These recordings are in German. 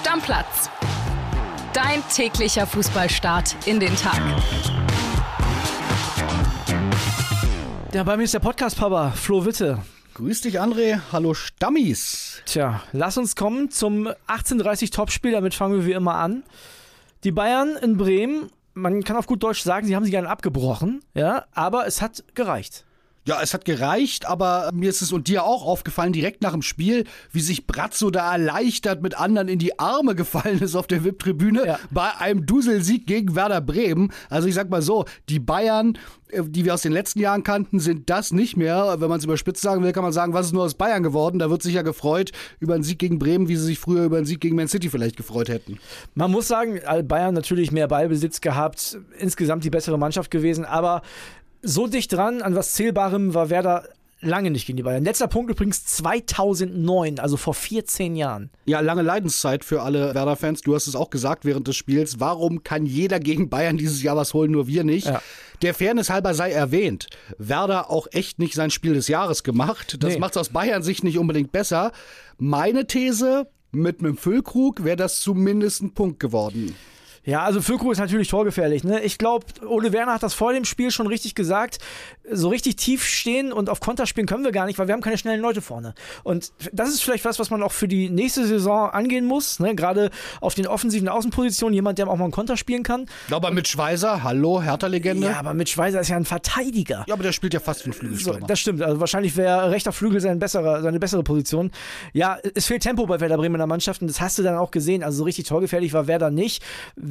Stammplatz. Dein täglicher Fußballstart in den Tag. Ja, bei mir ist der Podcast-Papa, Flo Witte. Grüß dich, André. Hallo, Stammis. Tja, lass uns kommen zum 18:30 Topspiel. Damit fangen wir wie immer an. Die Bayern in Bremen, man kann auf gut Deutsch sagen, sie haben sich gerne abgebrochen, ja, aber es hat gereicht. Ja, es hat gereicht, aber mir ist es und dir auch aufgefallen, direkt nach dem Spiel, wie sich Brazzo da erleichtert mit anderen in die Arme gefallen ist auf der VIP-Tribüne Ja. bei einem Duselsieg gegen Werder Bremen. Also ich sag mal so, die Bayern, äh, die wir aus den letzten Jahren kannten, sind das nicht mehr. Wenn man es überspitzt sagen will, kann man sagen, was ist nur aus Bayern geworden? Da wird sich ja gefreut über einen Sieg gegen Bremen, wie sie sich früher über einen Sieg gegen Man City vielleicht gefreut hätten. Man muss sagen, Bayern natürlich mehr Ballbesitz gehabt, insgesamt die bessere Mannschaft gewesen, aber so dicht dran an was Zählbarem war Werder lange nicht gegen die Bayern. Letzter Punkt übrigens 2009, also vor 14 Jahren. Ja, lange Leidenszeit für alle Werder-Fans. Du hast es auch gesagt während des Spiels. Warum kann jeder gegen Bayern dieses Jahr was holen, nur wir nicht? Ja. Der Fairness halber sei erwähnt. Werder auch echt nicht sein Spiel des Jahres gemacht. Das Nee. macht es aus Bayern Sicht nicht unbedingt besser. Meine These, mit einem Füllkrug wäre das zumindest ein Punkt geworden. Ja, also Füllkrug ist natürlich torgefährlich. Ne? Ich glaube, Ole Werner hat das vor dem Spiel schon richtig gesagt. So richtig tief stehen und auf Konter spielen können wir gar nicht, weil wir haben keine schnellen Leute vorne. Und das ist vielleicht was, was man auch für die nächste Saison angehen muss. Ne? Gerade auf den offensiven Außenpositionen jemand, der auch mal einen Konter spielen kann. Aber mit Schweizer, hallo, Hertha-Legende. Ja, aber mit Schweizer ist ja ein Verteidiger. Ja, aber der spielt ja fast wie ein So, Flügelstürmer. das stimmt. Also wahrscheinlich wäre rechter Flügel sein besserer, seine bessere Position. Ja, es fehlt Tempo bei Werder Bremen in der Mannschaft und das hast du dann auch gesehen. Also so richtig torgefährlich war Werder nicht.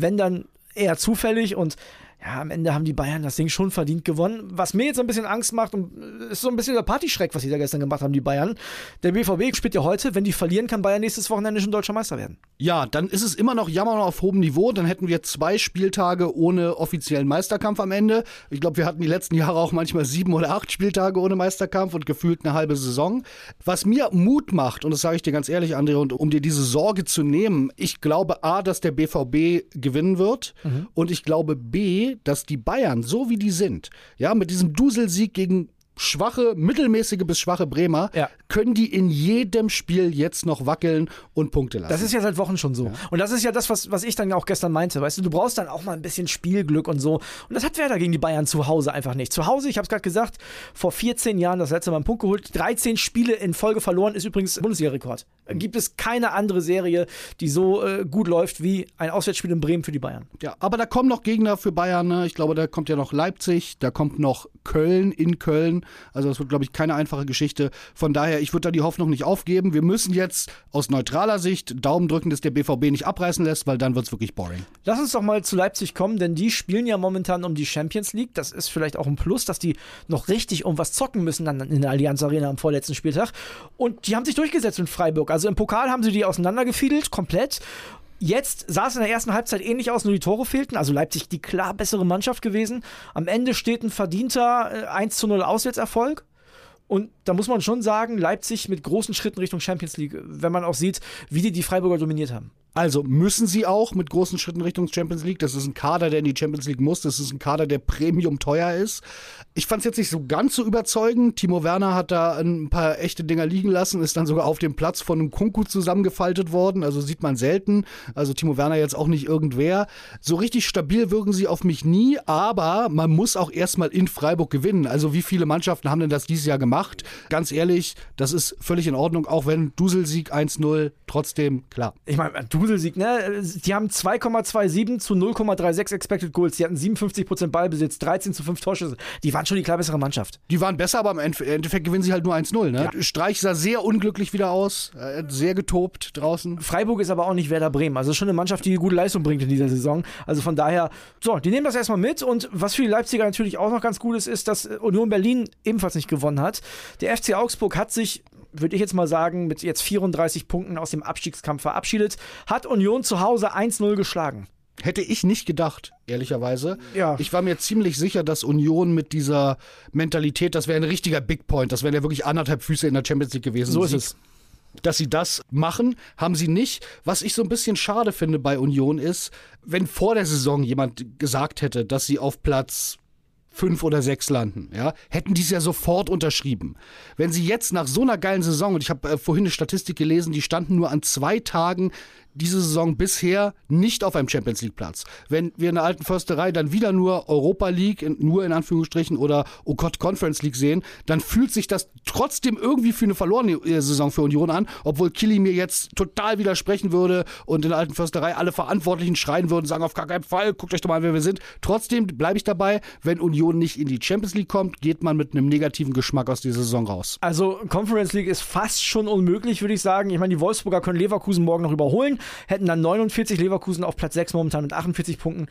Wenn dann eher zufällig und ja, am Ende haben die Bayern das Ding schon verdient gewonnen. Was mir jetzt ein bisschen Angst macht, und äh, ist so ein bisschen der Partyschreck, was sie da gestern gemacht haben, die Bayern. Der BVB spielt ja heute, wenn die verlieren, kann Bayern nächstes Wochenende schon deutscher Meister werden. Ja, dann ist es immer noch Jammern auf hohem Niveau. Dann hätten wir zwei Spieltage ohne offiziellen Meisterkampf am Ende. Ich glaube, wir hatten die letzten Jahre auch manchmal sieben oder acht Spieltage ohne Meisterkampf und gefühlt eine halbe Saison. Was mir Mut macht, und das sage ich dir ganz ehrlich, André, und um dir diese Sorge zu nehmen, ich glaube A, dass der BVB gewinnen wird und ich glaube B, dass die Bayern, so wie die sind, ja, mit diesem Duselsieg gegen schwache, mittelmäßige bis schwache Bremer, Ja. können die in jedem Spiel jetzt noch wackeln und Punkte lassen. Das ist ja seit Wochen schon so. Und das ist ja das, was, was ich dann auch gestern meinte. Weißt du, du brauchst dann auch mal ein bisschen Spielglück und so. Und das hat Werder gegen die Bayern zu Hause einfach nicht. Zu Hause, ich habe es gerade gesagt, vor 14 Jahren das letzte Mal einen Punkt geholt. 13 Spiele in Folge verloren ist übrigens Bundesliga-Rekord. Gibt es keine andere Serie, die so äh, gut läuft wie ein Auswärtsspiel in Bremen für die Bayern. Ja, aber da kommen noch Gegner für Bayern. Ne? Ich glaube, da kommt ja noch Leipzig, da kommt noch Köln in Köln. Also das wird, glaube ich, keine einfache Geschichte. Von daher, ich würde da die Hoffnung nicht aufgeben. Wir müssen jetzt aus neutraler Sicht Daumen drücken, dass der BVB nicht abreißen lässt, weil dann wird es wirklich boring. Lass uns doch mal zu Leipzig kommen, denn die spielen ja momentan um die Champions League. Das ist vielleicht auch ein Plus, dass die noch richtig um was zocken müssen dann in der Allianz Arena am vorletzten Spieltag. Und die haben sich durchgesetzt in Freiburg. Also im Pokal haben sie die auseinandergefiedelt, komplett. Jetzt sah es in der ersten Halbzeit ähnlich aus, nur die Tore fehlten. Also Leipzig die klar bessere Mannschaft gewesen. Am Ende steht ein verdienter äh, 1 zu 0 Auswärtserfolg. Und da muss man schon sagen, Leipzig mit großen Schritten Richtung Champions League, wenn man auch sieht, wie die die Freiburger dominiert haben. Also müssen sie auch mit großen Schritten Richtung Champions League. Das ist ein Kader, der in die Champions League muss. Das ist ein Kader, der Premium teuer ist. Ich fand es jetzt nicht so ganz so überzeugend. Timo Werner hat da ein paar echte Dinger liegen lassen, ist dann sogar auf dem Platz von einem Kunku zusammengefaltet worden. Also sieht man selten. Also Timo Werner jetzt auch nicht irgendwer. So richtig stabil wirken sie auf mich nie, aber man muss auch erstmal in Freiburg gewinnen. Also wie viele Mannschaften haben denn das dieses Jahr gemacht? Ganz ehrlich, das ist völlig in Ordnung, auch wenn Duselsieg 1-0 trotzdem klar. Ich meine, Duselsieg, ne? Die haben 2,27 zu 0,36 Expected Goals. Die hatten 57% Ballbesitz, 13 zu 5 Torschüsse. Die waren schon die klar bessere Mannschaft. Die waren besser, aber im Endeffekt gewinnen sie halt nur 1-0. Ne? Streich sah sehr unglücklich wieder aus, hat sehr getobt draußen. Freiburg ist aber auch nicht Werder Bremen. Also schon eine Mannschaft, die gute Leistung bringt in dieser Saison. Also von daher, so, die nehmen das erstmal mit. Und was für die Leipziger natürlich auch noch ganz gut ist, ist, dass Union Berlin ebenfalls nicht gewonnen hat. Der FC Augsburg hat sich würde ich jetzt mal sagen, mit jetzt 34 Punkten aus dem Abstiegskampf verabschiedet, hat Union zu Hause 1-0 geschlagen. Hätte ich nicht gedacht, ehrlicherweise. Ja. Ich war mir ziemlich sicher, dass Union mit dieser Mentalität, das wäre ein richtiger Big Point, das wären ja wirklich anderthalb Füße in der Champions League gewesen. So ist es. Dass sie das machen, haben sie nicht. Was ich so ein bisschen schade finde bei Union ist, wenn vor der Saison jemand gesagt hätte, dass sie auf Platz fünf oder sechs landen, ja, hätten die es ja sofort unterschrieben. Wenn sie jetzt nach so einer geilen Saison, und ich habe äh, vorhin eine Statistik gelesen, die standen nur an zwei Tagen diese Saison bisher nicht auf einem Champions League Platz. Wenn wir in der alten Försterei dann wieder nur Europa League, nur in Anführungsstrichen, oder oh Gott, Conference League sehen, dann fühlt sich das trotzdem irgendwie für eine verlorene äh, Saison für Union an, obwohl Killy mir jetzt total widersprechen würde und in der alten Försterei alle Verantwortlichen schreien würden, sagen auf gar keinen Fall, guckt euch doch mal, wer wir sind. Trotzdem bleibe ich dabei, wenn Union nicht in die Champions League kommt, geht man mit einem negativen Geschmack aus dieser Saison raus. Also Conference League ist fast schon unmöglich, würde ich sagen. Ich meine, die Wolfsburger können Leverkusen morgen noch überholen hätten dann 49 Leverkusen auf Platz 6 momentan mit 48 Punkten.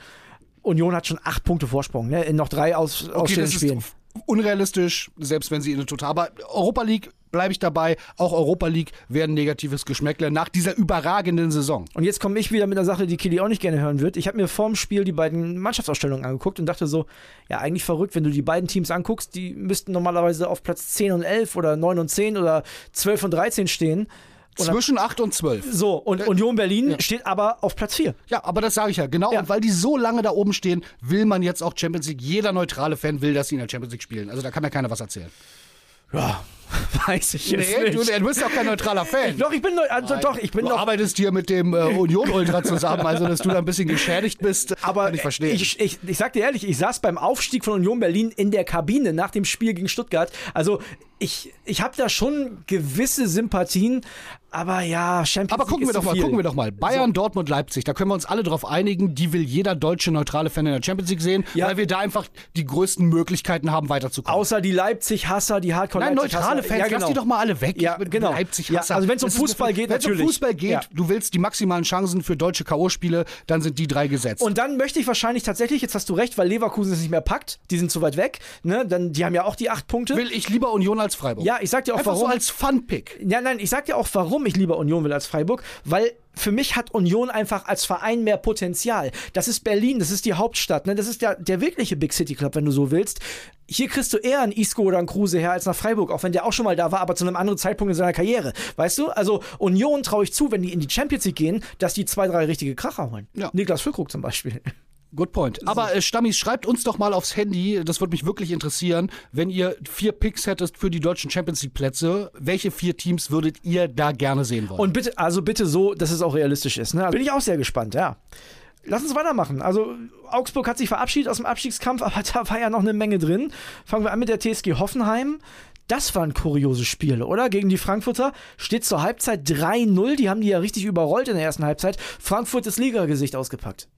Union hat schon 8 Punkte Vorsprung, ne? in noch drei aus, okay, Spielen. unrealistisch, selbst wenn sie in der Total. Aber Europa League bleibe ich dabei. Auch Europa League werden negatives Geschmäckle nach dieser überragenden Saison. Und jetzt komme ich wieder mit einer Sache, die Kili auch nicht gerne hören wird. Ich habe mir vorm Spiel die beiden Mannschaftsausstellungen angeguckt und dachte so, ja, eigentlich verrückt, wenn du die beiden Teams anguckst, die müssten normalerweise auf Platz 10 und 11 oder 9 und 10 oder 12 und 13 stehen. Zwischen 8 und 12. So, und äh, Union Berlin ja. steht aber auf Platz 4. Ja, aber das sage ich ja, genau. Ja. Und weil die so lange da oben stehen, will man jetzt auch Champions League. Jeder neutrale Fan will, dass sie in der Champions League spielen. Also da kann mir keiner was erzählen. Ja, weiß ich jetzt nee, nicht. Du, du bist doch kein neutraler Fan. doch, ich bin also doch, ich bin du doch. arbeitest hier mit dem äh, Union Ultra zusammen, also dass du da ein bisschen geschädigt bist. Aber ich verstehe. Ich, ich, ich sag dir ehrlich, ich saß beim Aufstieg von Union Berlin in der Kabine nach dem Spiel gegen Stuttgart. Also ich, ich habe da schon gewisse Sympathien, aber ja, Champions Aber gucken League wir doch mal, viel. gucken wir doch mal. Bayern, so. Dortmund, Leipzig, da können wir uns alle drauf einigen, die will jeder deutsche neutrale Fan in der Champions League sehen, ja. weil wir da einfach die größten Möglichkeiten haben, weiterzukommen. Außer die Leipzig-Hasser, die hardcore Nein, neutrale Fans, ja, genau. lass die doch mal alle weg. Ja, genau. Leipzig-Hasser. Ja, also wenn es um Fußball geht, Wenn es um Fußball geht, du willst die maximalen Chancen für deutsche K.O.-Spiele, dann sind die drei gesetzt. Und dann möchte ich wahrscheinlich tatsächlich, jetzt hast du recht, weil Leverkusen es nicht mehr packt, die sind zu weit weg, ne? Dann, die haben ja auch die acht Punkte. Will ich lieber Union als Freiburg. Ja, ich sag dir auch Einfach warum. so als Fun-Pick. Ja, nein, ich sag dir auch, warum ich lieber Union will als Freiburg, weil für mich hat Union einfach als Verein mehr Potenzial. Das ist Berlin, das ist die Hauptstadt, ne? das ist der, der wirkliche Big City Club, wenn du so willst. Hier kriegst du eher einen Isco oder einen Kruse her als nach Freiburg, auch wenn der auch schon mal da war, aber zu einem anderen Zeitpunkt in seiner Karriere. Weißt du? Also Union traue ich zu, wenn die in die Champions League gehen, dass die zwei, drei richtige Kracher holen. Ja. Niklas Füllkrug zum Beispiel. Good point. Aber äh, Stammis, schreibt uns doch mal aufs Handy, das würde mich wirklich interessieren, wenn ihr vier Picks hättet für die deutschen Champions League Plätze, welche vier Teams würdet ihr da gerne sehen wollen? Und bitte, also bitte so, dass es auch realistisch ist. Ne? Bin ich auch sehr gespannt, ja. Lass uns weitermachen. Also Augsburg hat sich verabschiedet aus dem Abstiegskampf, aber da war ja noch eine Menge drin. Fangen wir an mit der TSG Hoffenheim. Das war ein kurioses Spiel, oder? Gegen die Frankfurter steht zur Halbzeit 3-0. Die haben die ja richtig überrollt in der ersten Halbzeit. Frankfurt das Liga-Gesicht ausgepackt.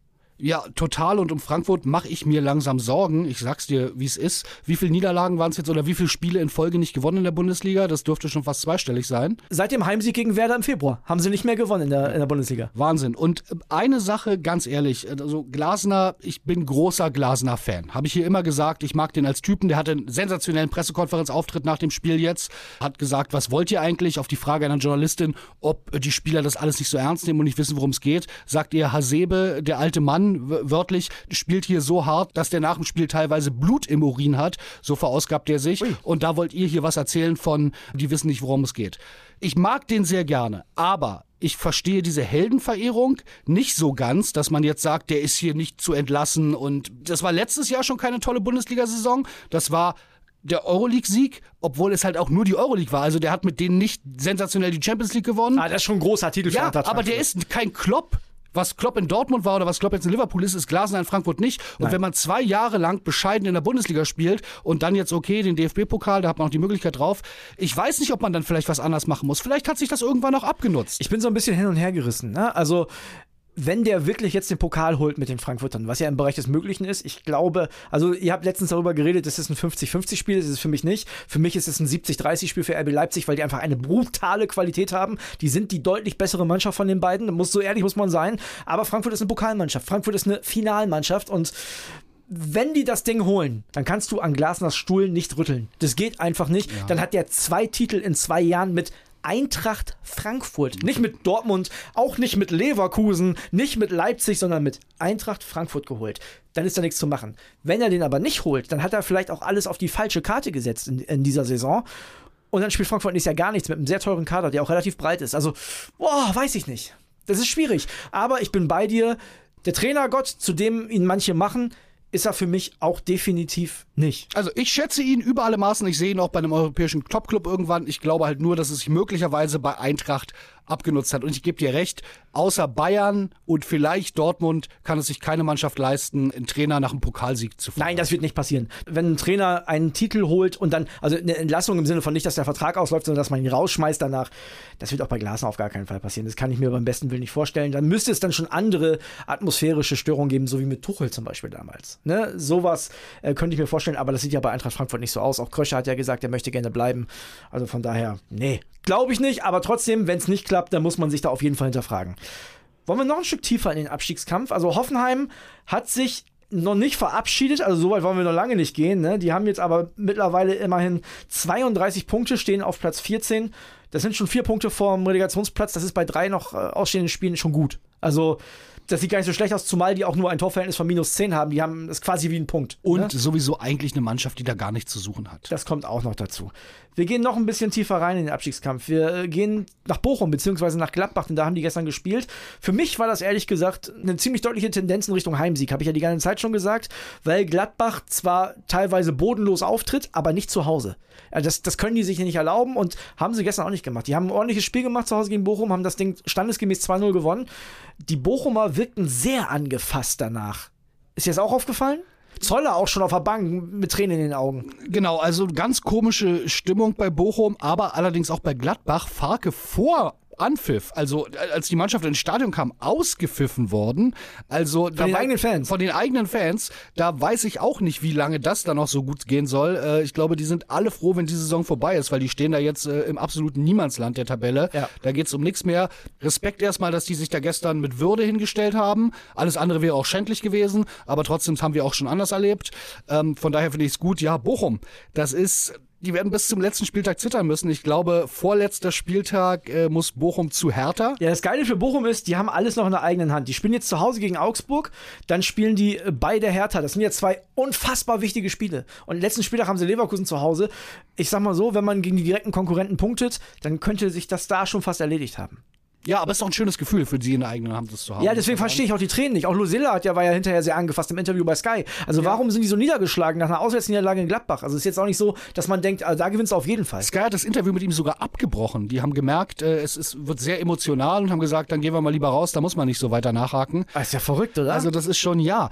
Ja, total. Und um Frankfurt mache ich mir langsam Sorgen. Ich sag's dir, wie es ist. Wie viele Niederlagen waren es jetzt oder wie viele Spiele in Folge nicht gewonnen in der Bundesliga? Das dürfte schon fast zweistellig sein. Seit dem Heimsieg gegen Werder im Februar haben sie nicht mehr gewonnen in der, in der Bundesliga. Wahnsinn. Und eine Sache, ganz ehrlich, also Glasner, ich bin großer Glasner-Fan. Habe ich hier immer gesagt, ich mag den als Typen. Der hatte einen sensationellen Pressekonferenzauftritt nach dem Spiel jetzt. Hat gesagt, was wollt ihr eigentlich? Auf die Frage einer Journalistin, ob die Spieler das alles nicht so ernst nehmen und nicht wissen, worum es geht, sagt ihr, Hasebe, der alte Mann, wörtlich, spielt hier so hart, dass der nach dem Spiel teilweise Blut im Urin hat. So verausgabt er sich. Ui. Und da wollt ihr hier was erzählen von, die wissen nicht, worum es geht. Ich mag den sehr gerne, aber ich verstehe diese Heldenverehrung nicht so ganz, dass man jetzt sagt, der ist hier nicht zu entlassen. Und das war letztes Jahr schon keine tolle Bundesliga-Saison. Das war der Euroleague-Sieg, obwohl es halt auch nur die Euroleague war. Also der hat mit denen nicht sensationell die Champions League gewonnen. Ah, das ist schon ein großer Titel. Ja, aber der ist kein Klopp was Klopp in Dortmund war oder was Klopp jetzt in Liverpool ist, ist Glasner in Frankfurt nicht. Und Nein. wenn man zwei Jahre lang bescheiden in der Bundesliga spielt und dann jetzt okay, den DFB-Pokal, da hat man auch die Möglichkeit drauf. Ich weiß nicht, ob man dann vielleicht was anders machen muss. Vielleicht hat sich das irgendwann auch abgenutzt. Ich bin so ein bisschen hin und her gerissen. Ne? Also wenn der wirklich jetzt den Pokal holt mit den Frankfurtern, was ja im Bereich des Möglichen ist, ich glaube, also ihr habt letztens darüber geredet, das ist ein 50-50-Spiel, das ist es für mich nicht. Für mich ist es ein 70-30-Spiel für RB Leipzig, weil die einfach eine brutale Qualität haben. Die sind die deutlich bessere Mannschaft von den beiden, muss so ehrlich muss man sein. Aber Frankfurt ist eine Pokalmannschaft, Frankfurt ist eine Finalmannschaft und wenn die das Ding holen, dann kannst du an Glasners Stuhl nicht rütteln. Das geht einfach nicht. Ja. Dann hat der zwei Titel in zwei Jahren mit Eintracht Frankfurt. Nicht mit Dortmund, auch nicht mit Leverkusen, nicht mit Leipzig, sondern mit Eintracht Frankfurt geholt. Dann ist da nichts zu machen. Wenn er den aber nicht holt, dann hat er vielleicht auch alles auf die falsche Karte gesetzt in, in dieser Saison. Und dann spielt Frankfurt nächstes Jahr gar nichts mit einem sehr teuren Kader, der auch relativ breit ist. Also, boah, weiß ich nicht. Das ist schwierig. Aber ich bin bei dir. Der Trainergott, zu dem ihn manche machen, ist er für mich auch definitiv nicht. Also ich schätze ihn über alle Maßen. Ich sehe ihn auch bei einem europäischen Topclub irgendwann. Ich glaube halt nur, dass es sich möglicherweise bei Eintracht abgenutzt hat. Und ich gebe dir recht, außer Bayern und vielleicht Dortmund kann es sich keine Mannschaft leisten, einen Trainer nach einem Pokalsieg zu fahren. Nein, das wird nicht passieren. Wenn ein Trainer einen Titel holt und dann, also eine Entlassung im Sinne von nicht, dass der Vertrag ausläuft, sondern dass man ihn rausschmeißt danach, das wird auch bei Glasner auf gar keinen Fall passieren. Das kann ich mir beim besten Willen nicht vorstellen. Dann müsste es dann schon andere atmosphärische Störungen geben, so wie mit Tuchel zum Beispiel damals. Ne? Sowas äh, könnte ich mir vorstellen, aber das sieht ja bei Eintracht Frankfurt nicht so aus. Auch Kröscher hat ja gesagt, er möchte gerne bleiben. Also von daher, nee, glaube ich nicht, aber trotzdem, wenn es nicht klappt, dann muss man sich da auf jeden Fall hinterfragen. Wollen wir noch ein Stück tiefer in den Abstiegskampf? Also Hoffenheim hat sich noch nicht verabschiedet, also so weit wollen wir noch lange nicht gehen. Ne? Die haben jetzt aber mittlerweile immerhin 32 Punkte, stehen auf Platz 14. Das sind schon vier Punkte vom Relegationsplatz. Das ist bei drei noch äh, ausstehenden Spielen schon gut. Also das sieht gar nicht so schlecht aus, zumal die auch nur ein Torverhältnis von minus 10 haben. Die haben das quasi wie ein Punkt. Und ne? sowieso eigentlich eine Mannschaft, die da gar nichts zu suchen hat. Das kommt auch noch dazu. Wir gehen noch ein bisschen tiefer rein in den Abstiegskampf. Wir äh, gehen nach Bochum bzw. nach Gladbach, denn da haben die gestern gespielt. Für mich war das ehrlich gesagt eine ziemlich deutliche Tendenz in Richtung Heimsieg, habe ich ja die ganze Zeit schon gesagt, weil Gladbach zwar teilweise bodenlos auftritt, aber nicht zu Hause. Das, das können die sich nicht erlauben und haben sie gestern auch nicht gemacht. Die haben ein ordentliches Spiel gemacht zu Hause gegen Bochum, haben das Ding standesgemäß 2-0 gewonnen. Die Bochumer wirkten sehr angefasst danach. Ist dir das auch aufgefallen? Zoller auch schon auf der Bank mit Tränen in den Augen. Genau, also ganz komische Stimmung bei Bochum, aber allerdings auch bei Gladbach. Farke vor Anpfiff, also als die Mannschaft ins Stadion kam, ausgepfiffen worden. Also von den eigenen Fans. Von den eigenen Fans. Da weiß ich auch nicht, wie lange das da noch so gut gehen soll. Äh, ich glaube, die sind alle froh, wenn die Saison vorbei ist, weil die stehen da jetzt äh, im absoluten Niemandsland der Tabelle. Ja. Da geht es um nichts mehr. Respekt erstmal, dass die sich da gestern mit Würde hingestellt haben. Alles andere wäre auch schändlich gewesen, aber trotzdem haben wir auch schon anders erlebt. Ähm, von daher finde ich es gut. Ja, Bochum, das ist die werden bis zum letzten Spieltag zittern müssen. Ich glaube, vorletzter Spieltag äh, muss Bochum zu Hertha. Ja, das Geile für Bochum ist, die haben alles noch in der eigenen Hand. Die spielen jetzt zu Hause gegen Augsburg, dann spielen die äh, bei der Hertha. Das sind ja zwei unfassbar wichtige Spiele. Und letzten Spieltag haben sie Leverkusen zu Hause. Ich sag mal so, wenn man gegen die direkten Konkurrenten punktet, dann könnte sich das da schon fast erledigt haben. Ja, aber es ist doch ein schönes Gefühl für sie in der eigenen Hand, das zu haben. Ja, deswegen verstehe ich auch die Tränen nicht. Auch Lucilla hat ja, war ja hinterher sehr angefasst im Interview bei Sky. Also ja. warum sind die so niedergeschlagen nach einer Auswärtsniederlage in Gladbach? Also ist jetzt auch nicht so, dass man denkt, also da gewinnst du auf jeden Fall. Sky hat das Interview mit ihm sogar abgebrochen. Die haben gemerkt, äh, es ist, wird sehr emotional und haben gesagt, dann gehen wir mal lieber raus, da muss man nicht so weiter nachhaken. Das ist ja verrückt, oder? Also das ist schon, ja.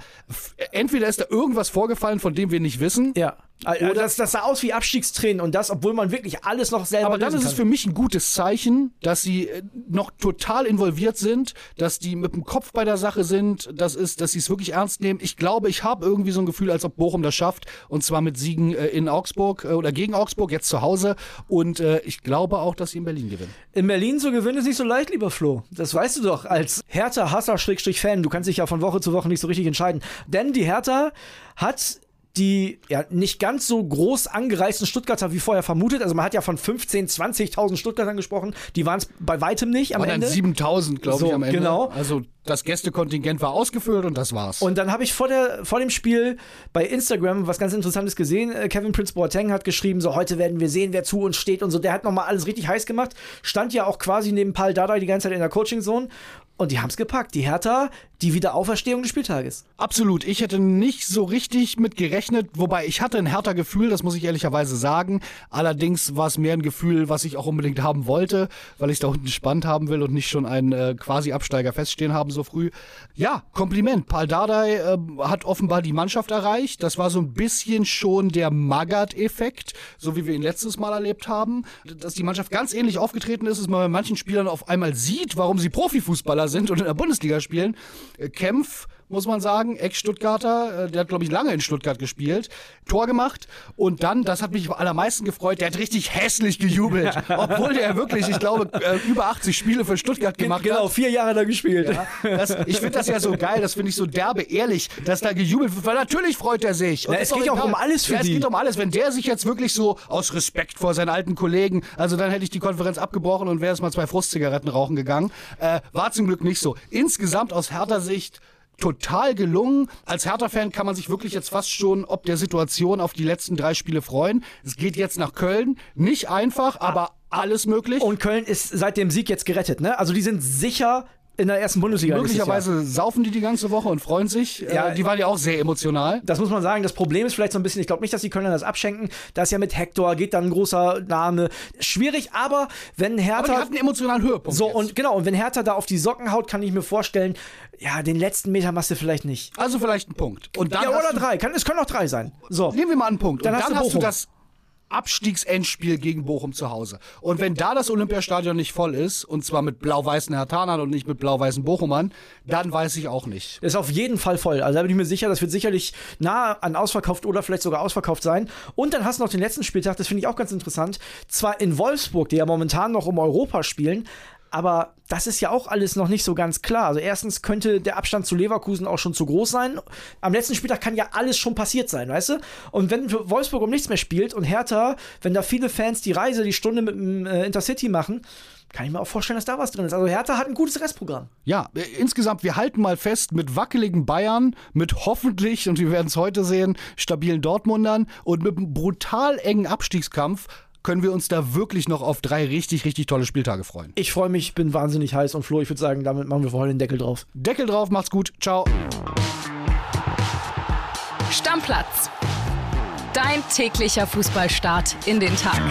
Entweder ist da irgendwas vorgefallen, von dem wir nicht wissen. Ja. Oder das, das sah aus wie Abstiegstränen und das, obwohl man wirklich alles noch selber Aber dann ist es für mich ein gutes Zeichen, dass sie äh, noch total involviert sind, dass die mit dem Kopf bei der Sache sind, das ist, dass sie es wirklich ernst nehmen. Ich glaube, ich habe irgendwie so ein Gefühl, als ob Bochum das schafft und zwar mit Siegen äh, in Augsburg äh, oder gegen Augsburg, jetzt zu Hause und äh, ich glaube auch, dass sie in Berlin gewinnen. In Berlin zu gewinnen ist nicht so leicht, lieber Flo. Das weißt du doch als Hertha-Hasser-Fan. Du kannst dich ja von Woche zu Woche nicht so richtig entscheiden. Denn die Hertha hat die ja nicht ganz so groß angereisten Stuttgarter wie vorher vermutet. Also man hat ja von 15, 20.000 Stuttgartern gesprochen. Die waren es bei weitem nicht am Ende. 7.000, glaube so, ich, am Ende. Genau. Also das Gästekontingent war ausgefüllt und das war's. Und dann habe ich vor, der, vor dem Spiel bei Instagram was ganz Interessantes gesehen. Äh, Kevin Prince Boateng hat geschrieben, so heute werden wir sehen, wer zu uns steht und so. Der hat nochmal alles richtig heiß gemacht. Stand ja auch quasi neben Paul Dardai die ganze Zeit in der Coaching-Zone. Und die haben es gepackt. Die Hertha, die Wiederauferstehung des Spieltages. Absolut. Ich hätte nicht so richtig mit gerechnet, wobei ich hatte ein härter Gefühl, das muss ich ehrlicherweise sagen. Allerdings war es mehr ein Gefühl, was ich auch unbedingt haben wollte, weil ich da unten spannend haben will und nicht schon einen äh, quasi Absteiger feststehen haben so früh. Ja, Kompliment. Paul Dardai äh, hat offenbar die Mannschaft erreicht. Das war so ein bisschen schon der Magath-Effekt, so wie wir ihn letztes Mal erlebt haben. Dass die Mannschaft ganz ähnlich aufgetreten ist, dass man bei manchen Spielern auf einmal sieht, warum sie Profifußballer sind und in der Bundesliga spielen. Äh, Kempf muss man sagen. Ex-Stuttgarter, äh, der hat, glaube ich, lange in Stuttgart gespielt, Tor gemacht und dann, das hat mich am allermeisten gefreut, der hat richtig hässlich gejubelt. obwohl der wirklich, ich glaube, äh, über 80 Spiele für Stuttgart gemacht genau, hat. Genau, vier Jahre da gespielt. Ja, das, ich finde das ja so geil, das finde ich so derbe ehrlich, dass da gejubelt wird, weil natürlich freut er sich. Und Na, es geht auch um alles für ja, die. Es geht um alles. Wenn der sich jetzt wirklich so aus Respekt vor seinen alten Kollegen, also dann hätte ich die Konferenz abgebrochen und wäre es mal zwei Frustzigaretten rauchen gegangen. Äh, war zum Glück nicht so. Insgesamt aus härter Sicht total gelungen. Als Hertha-Fan kann man sich wirklich jetzt fast schon ob der Situation auf die letzten drei Spiele freuen. Es geht jetzt nach Köln. Nicht einfach, aber alles möglich. Und Köln ist seit dem Sieg jetzt gerettet, ne? Also die sind sicher in der ersten Bundesliga. Möglicherweise saufen die die ganze Woche und freuen sich. Ja, äh, die waren ja auch sehr emotional. Das muss man sagen. Das Problem ist vielleicht so ein bisschen, ich glaube nicht, dass die Kölner das abschenken. Da ist ja mit Hector, geht dann ein großer Name. Schwierig, aber wenn Hertha. Aber die hatten einen emotionalen Höhepunkt. So, jetzt. und genau, und wenn Hertha da auf die Socken haut, kann ich mir vorstellen, ja, den letzten Meter machst du vielleicht nicht. Also vielleicht einen Punkt. Und dann ja, oder drei. Kann, es können auch drei sein. So. Nehmen wir mal einen Punkt. Dann, und hast, dann du hast du das Abstiegsendspiel gegen Bochum zu Hause. Und wenn da das Olympiastadion nicht voll ist, und zwar mit blau-weißen Hertanern und nicht mit blau-weißen Bochumern, dann weiß ich auch nicht. Ist auf jeden Fall voll. Also da bin ich mir sicher, das wird sicherlich nah an ausverkauft oder vielleicht sogar ausverkauft sein. Und dann hast du noch den letzten Spieltag, das finde ich auch ganz interessant. Zwar in Wolfsburg, die ja momentan noch um Europa spielen, aber das ist ja auch alles noch nicht so ganz klar. Also erstens könnte der Abstand zu Leverkusen auch schon zu groß sein. Am letzten Spieltag kann ja alles schon passiert sein, weißt du? Und wenn Wolfsburg um nichts mehr spielt und Hertha, wenn da viele Fans die Reise, die Stunde mit dem äh, Intercity machen, kann ich mir auch vorstellen, dass da was drin ist. Also Hertha hat ein gutes Restprogramm. Ja, äh, insgesamt, wir halten mal fest, mit wackeligen Bayern, mit hoffentlich, und wir werden es heute sehen, stabilen Dortmundern und mit einem brutal engen Abstiegskampf können wir uns da wirklich noch auf drei richtig, richtig tolle Spieltage freuen. Ich freue mich, bin wahnsinnig heiß und Flo, ich würde sagen, damit machen wir heute den Deckel drauf. Deckel drauf, macht's gut, ciao. Stammplatz. Dein täglicher Fußballstart in den Tag.